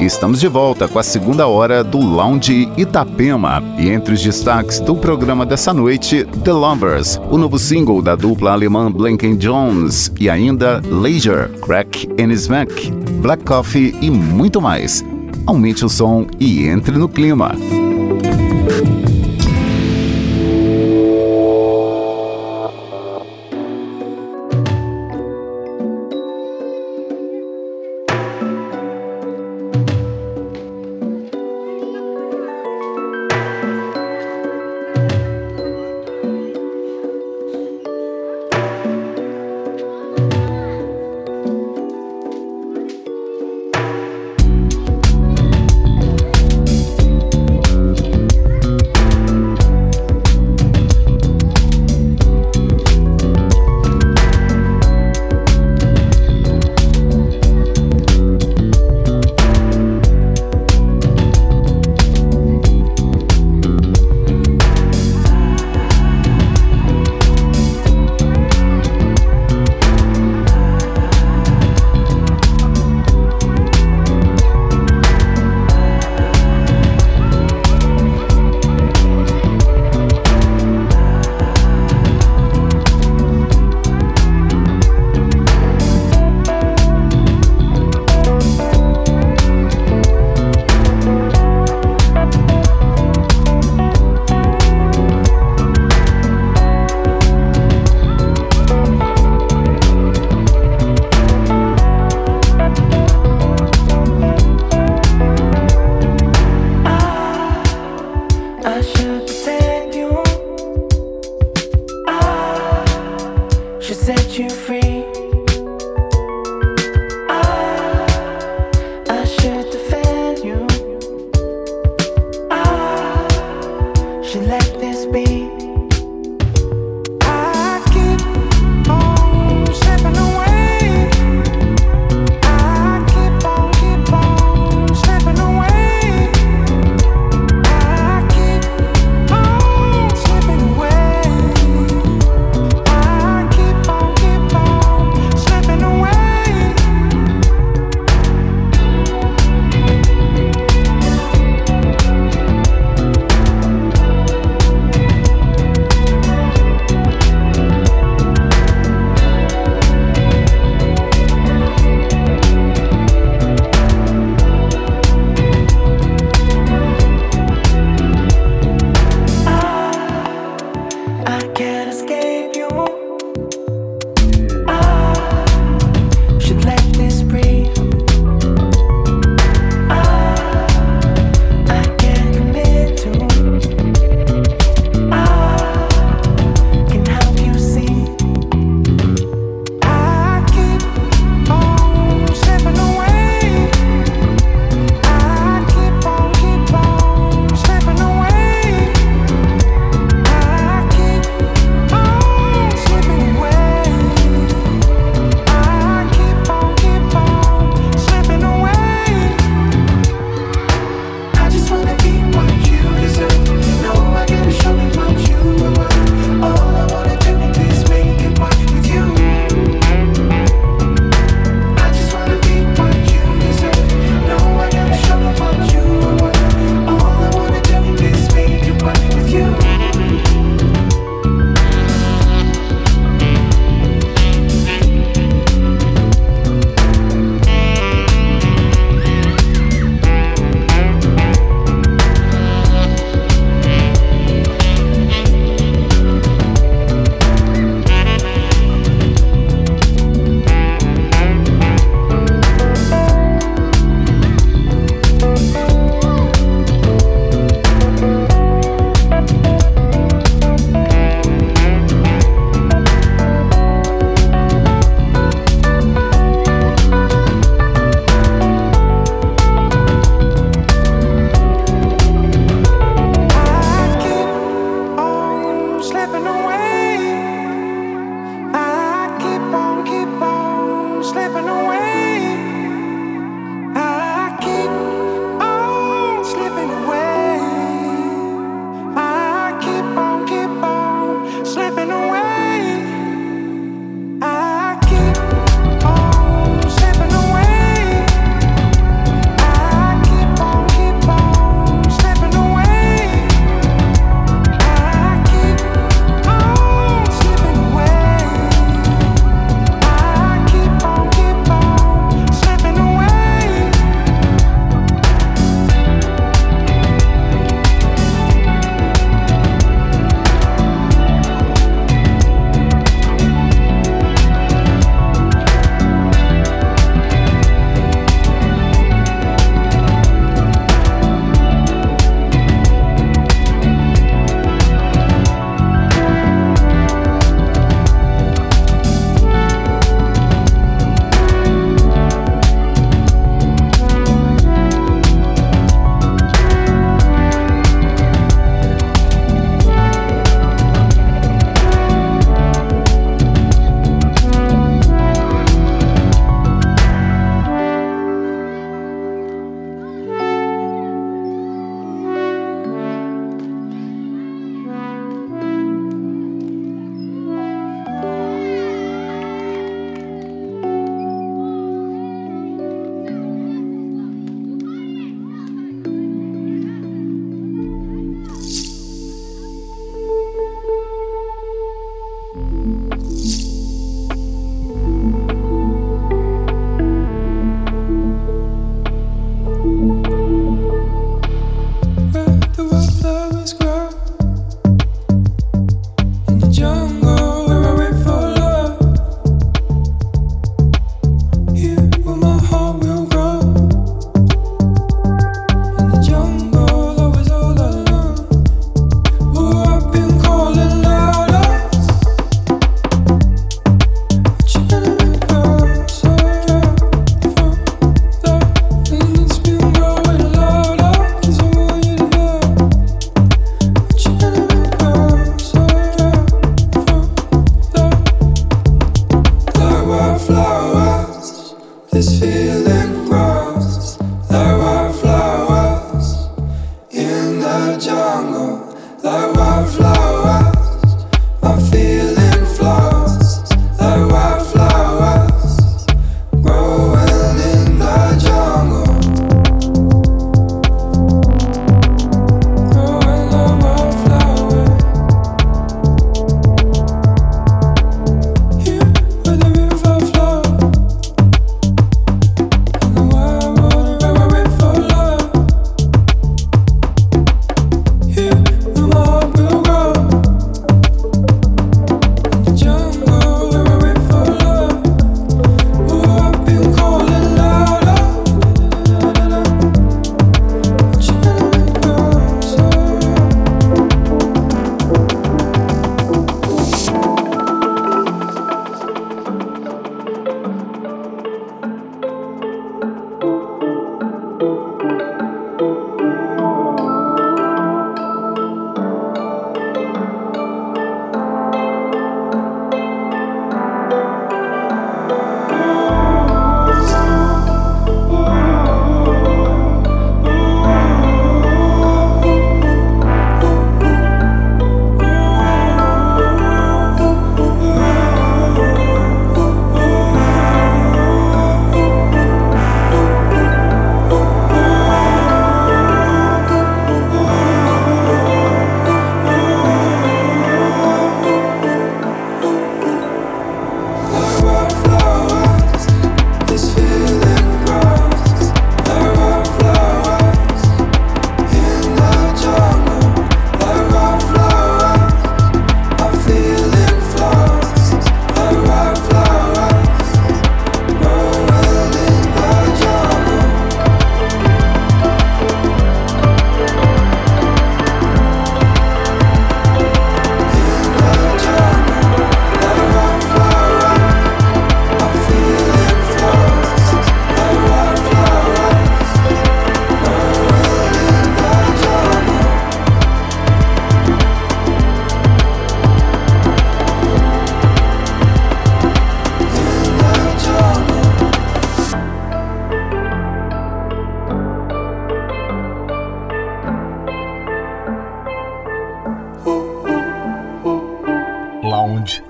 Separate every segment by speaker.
Speaker 1: Estamos de volta com a segunda hora do Lounge Itapema. E entre os destaques do programa dessa noite, The Lovers, o novo single da dupla alemã Blanken Jones e ainda Leisure, Crack and Smack, Black Coffee e muito mais. Aumente o som e entre no clima.
Speaker 2: free.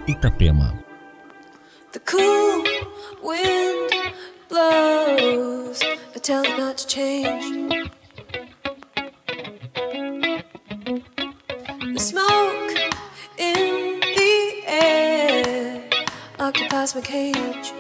Speaker 3: Itapema.
Speaker 4: The cool wind blows, I tell it not to change. The smoke in the air occupies my cage.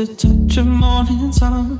Speaker 4: the
Speaker 5: touch of morning sun.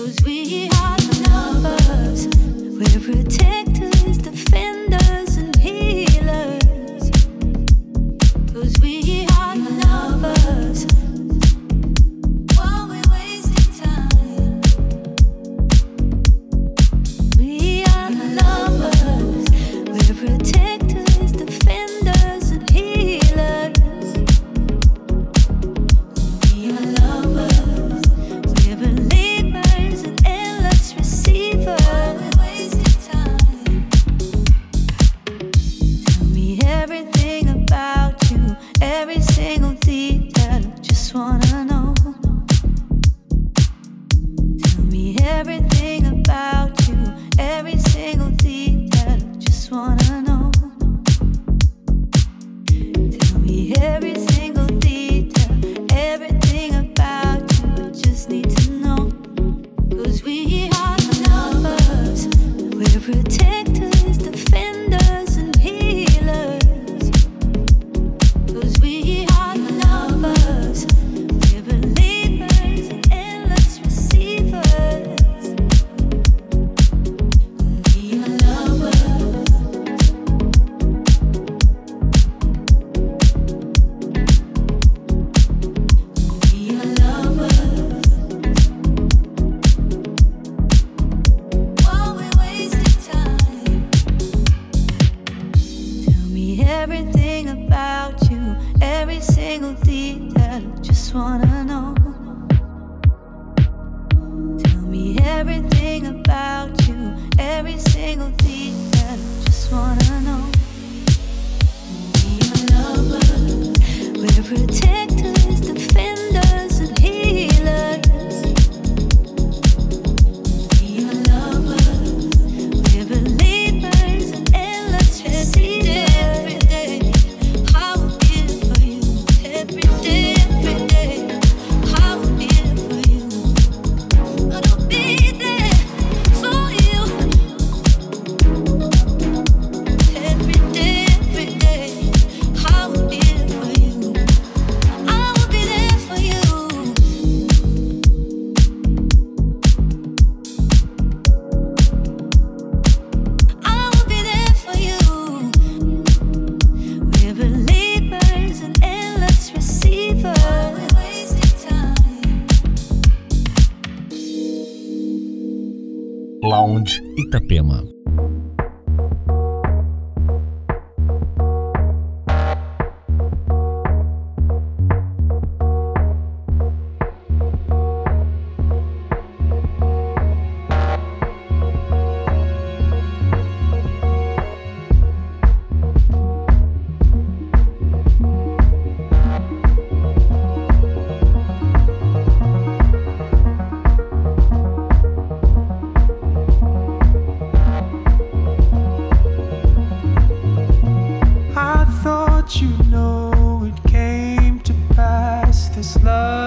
Speaker 5: We are the numbers. We're protected.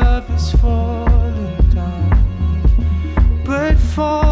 Speaker 5: love is falling down, but fall.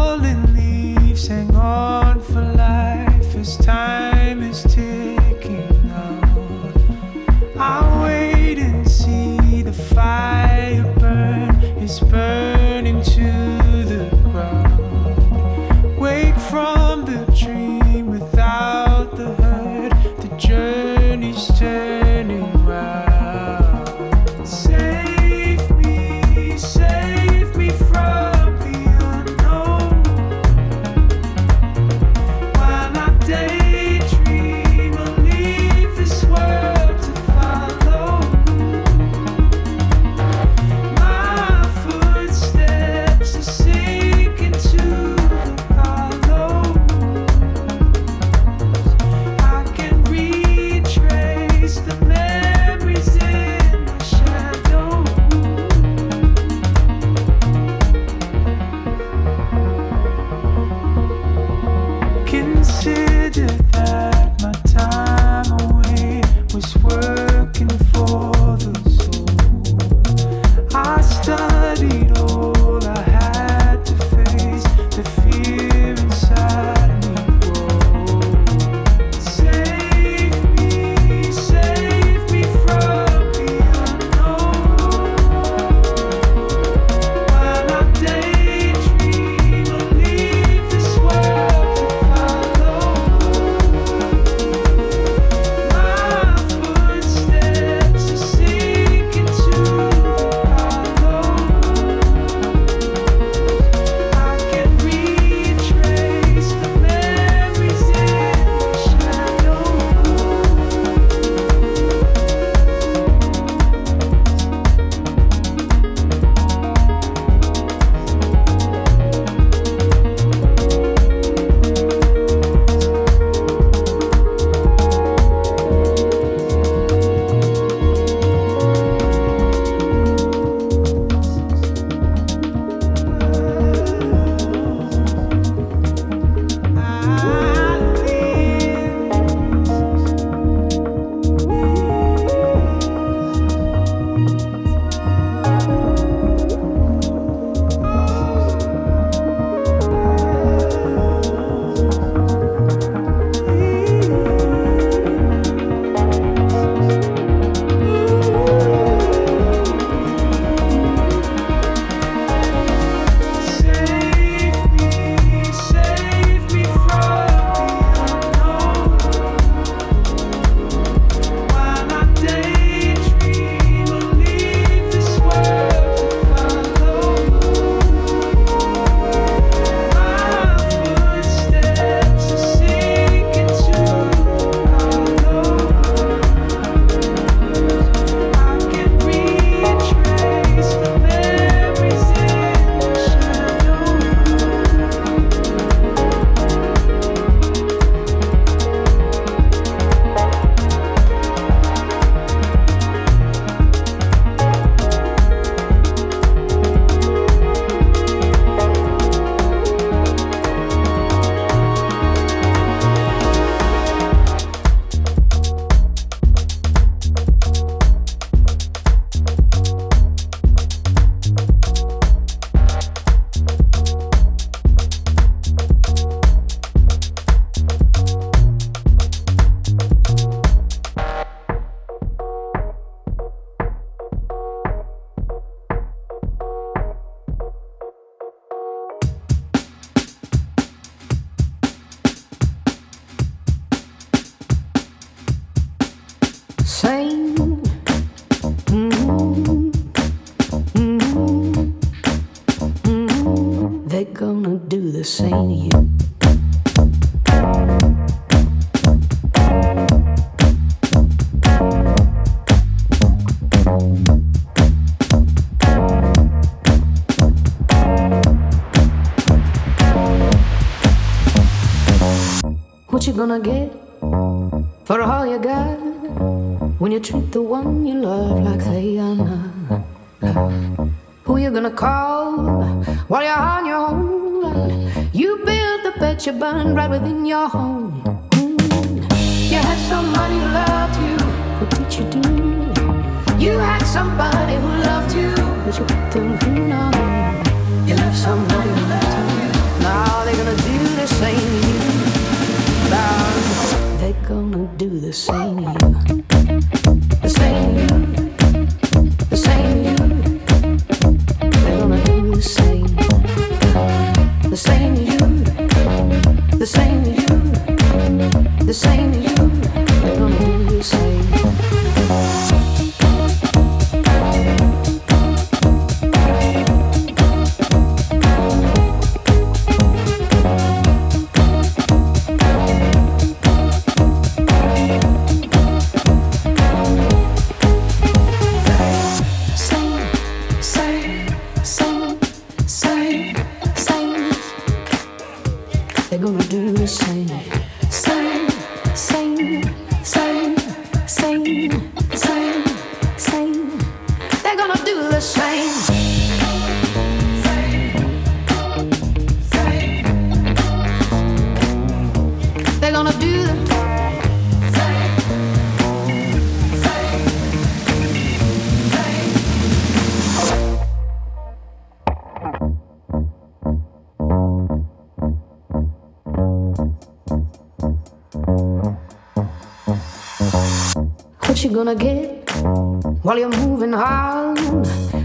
Speaker 5: You.
Speaker 3: What you gonna get for all you got when you treat the one you love like they are not? Who you gonna call while you're on your own? You build the bed you burn right within your home. You had somebody who loved you, what did you do? You had somebody who loved you, but you put them through now. You left somebody who loved you. Now they're gonna do the same to you. Now they're gonna do the same to you. What you gonna get while you're moving on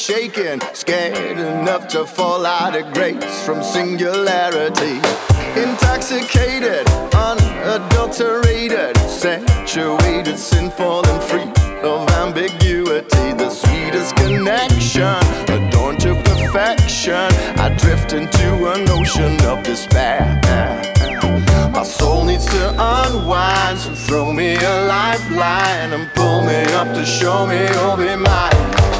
Speaker 6: shaking, scared enough to fall out of grace from singularity. Intoxicated, unadulterated, saturated, sinful and free of ambiguity. The sweetest connection, adorned to perfection. I drift into an ocean of despair. My soul needs to unwind, so throw me a lifeline and pull me up to show me you'll be mine.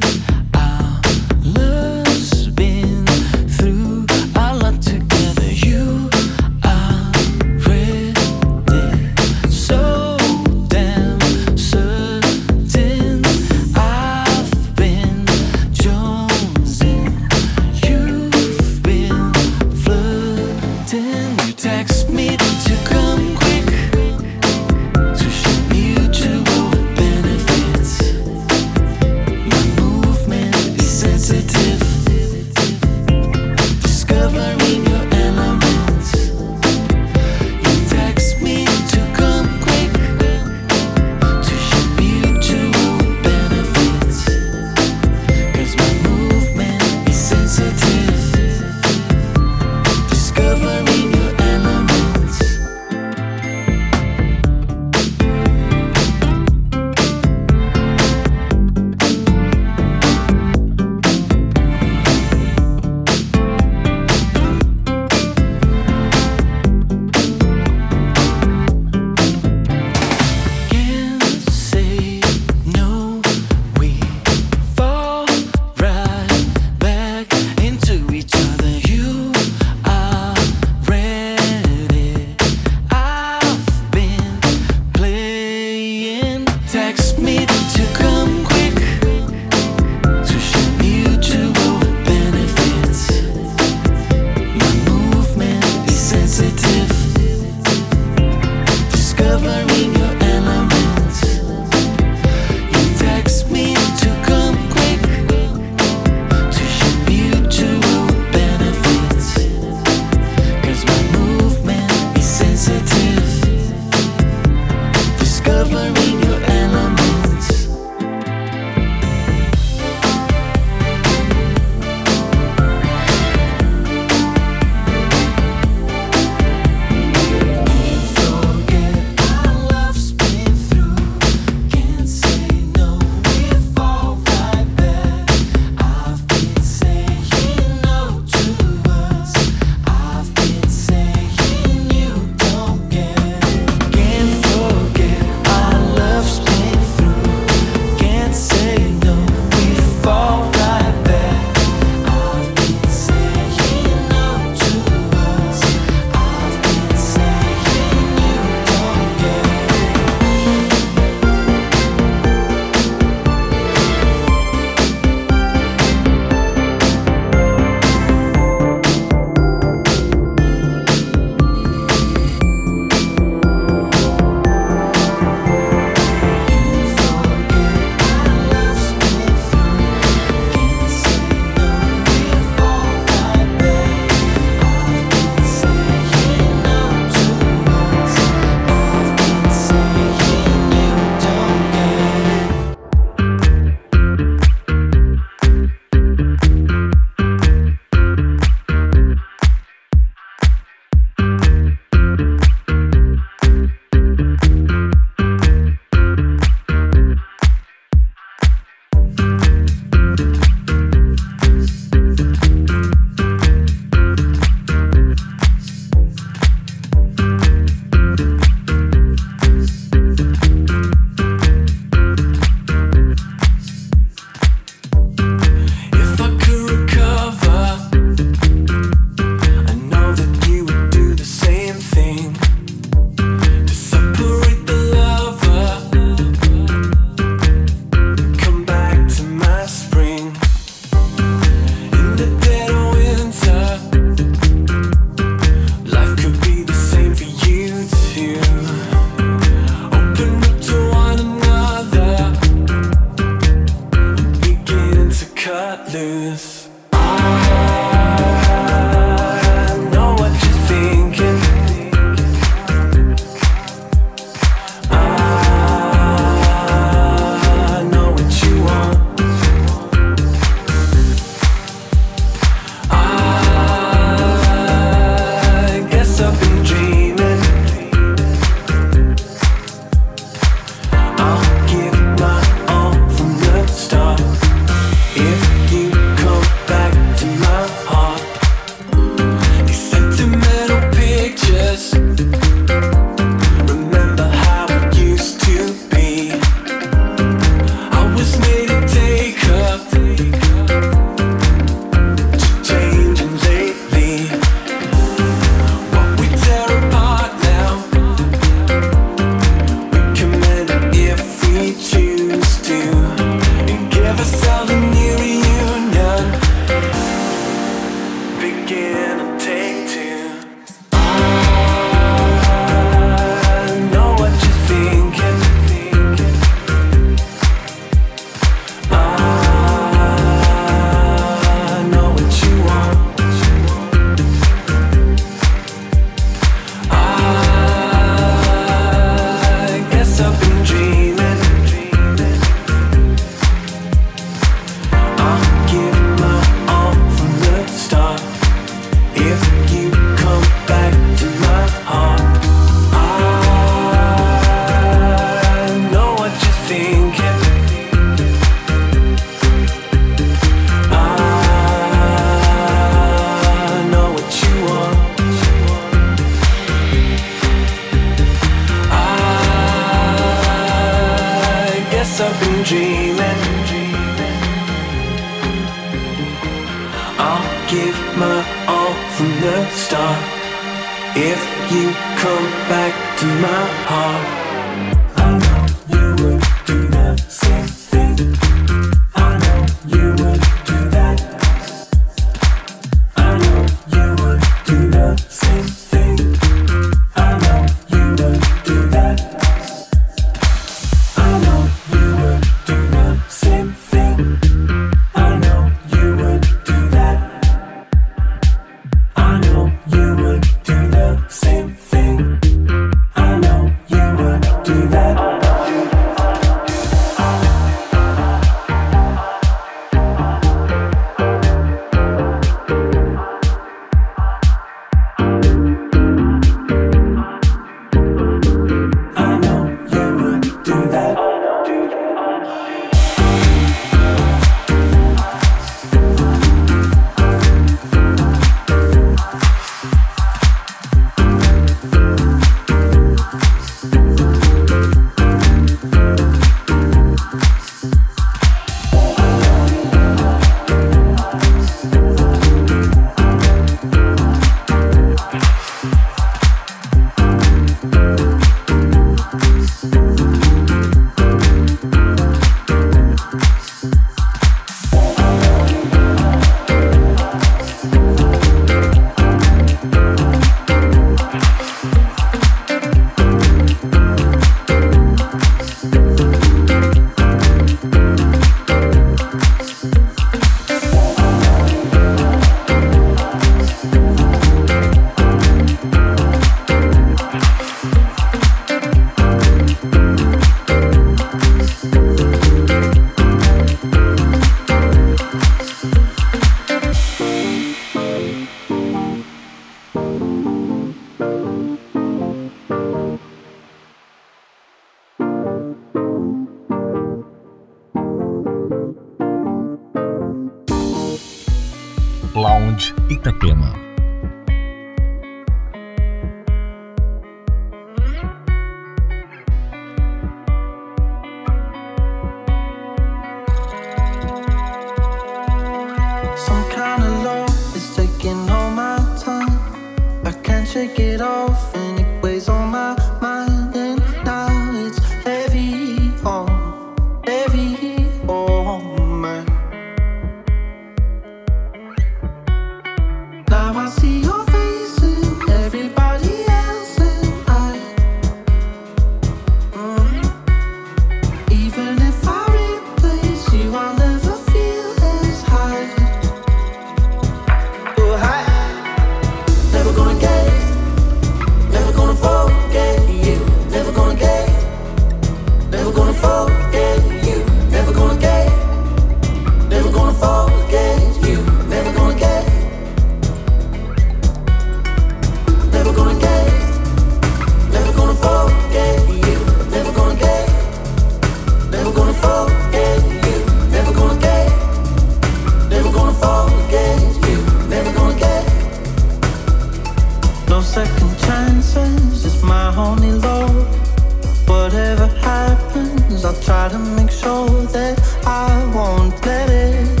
Speaker 7: Never
Speaker 6: try to make sure that I won't let you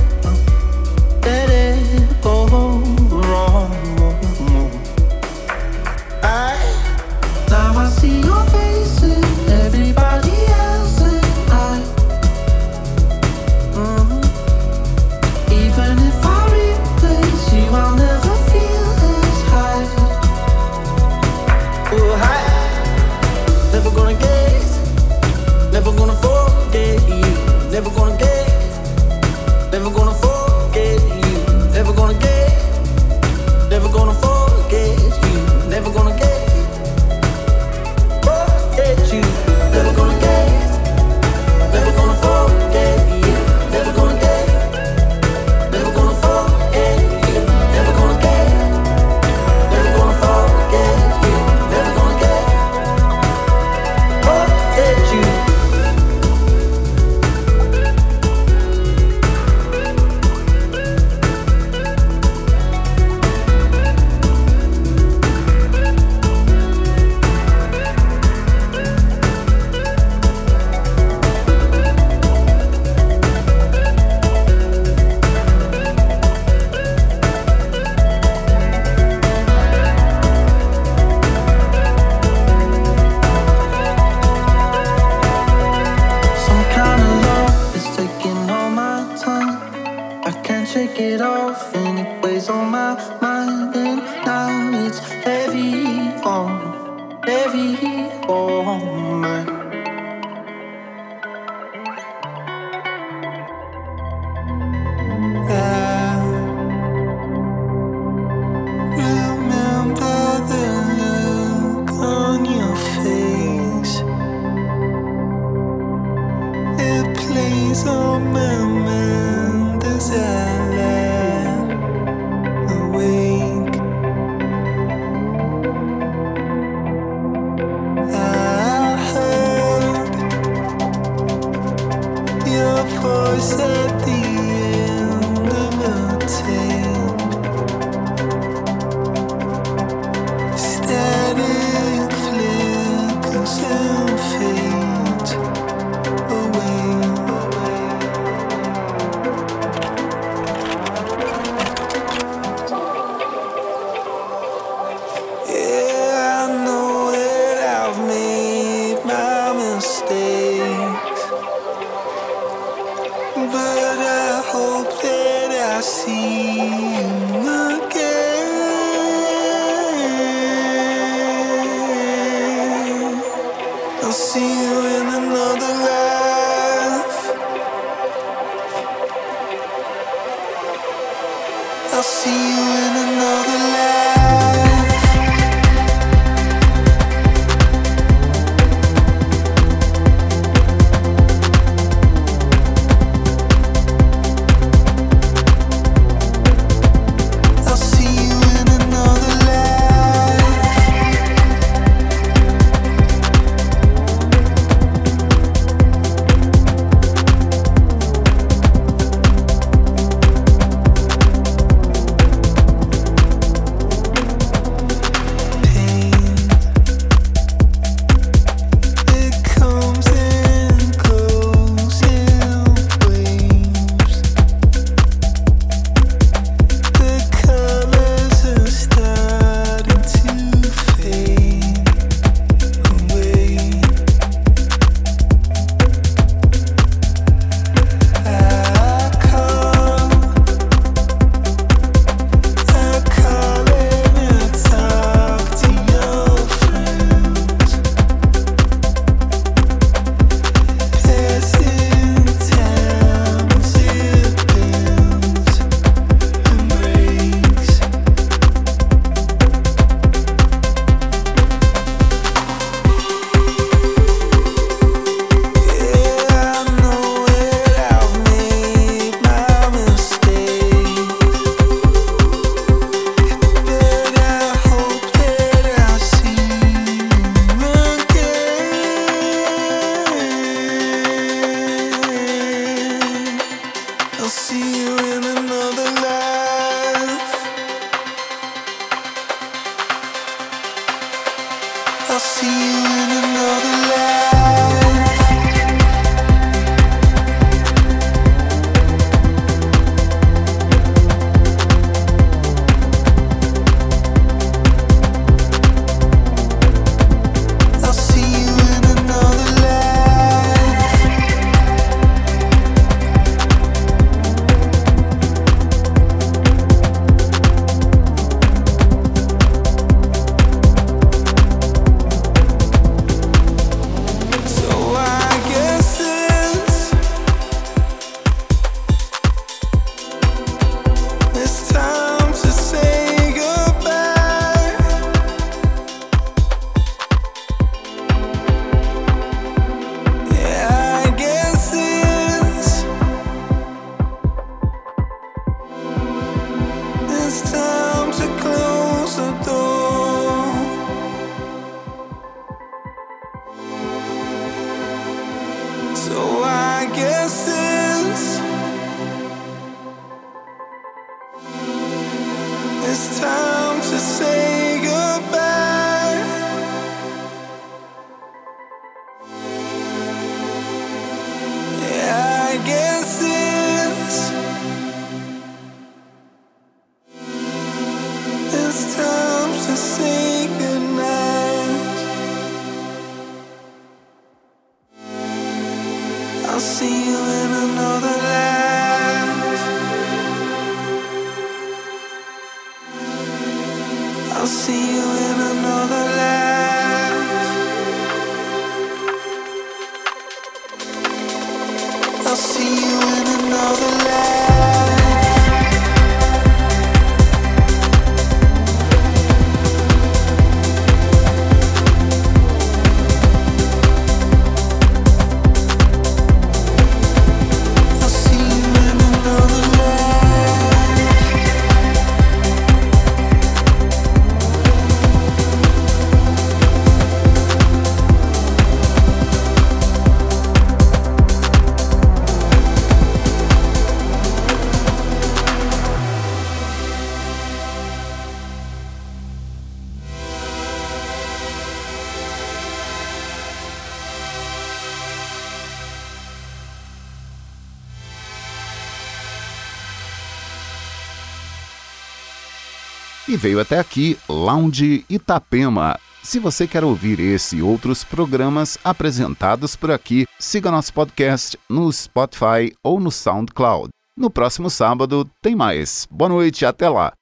Speaker 1: veio até aqui Lounge Itapema. Se você quer ouvir esse e outros programas apresentados por aqui, siga nosso podcast no Spotify ou no SoundCloud. No próximo sábado tem mais. Boa noite, até lá.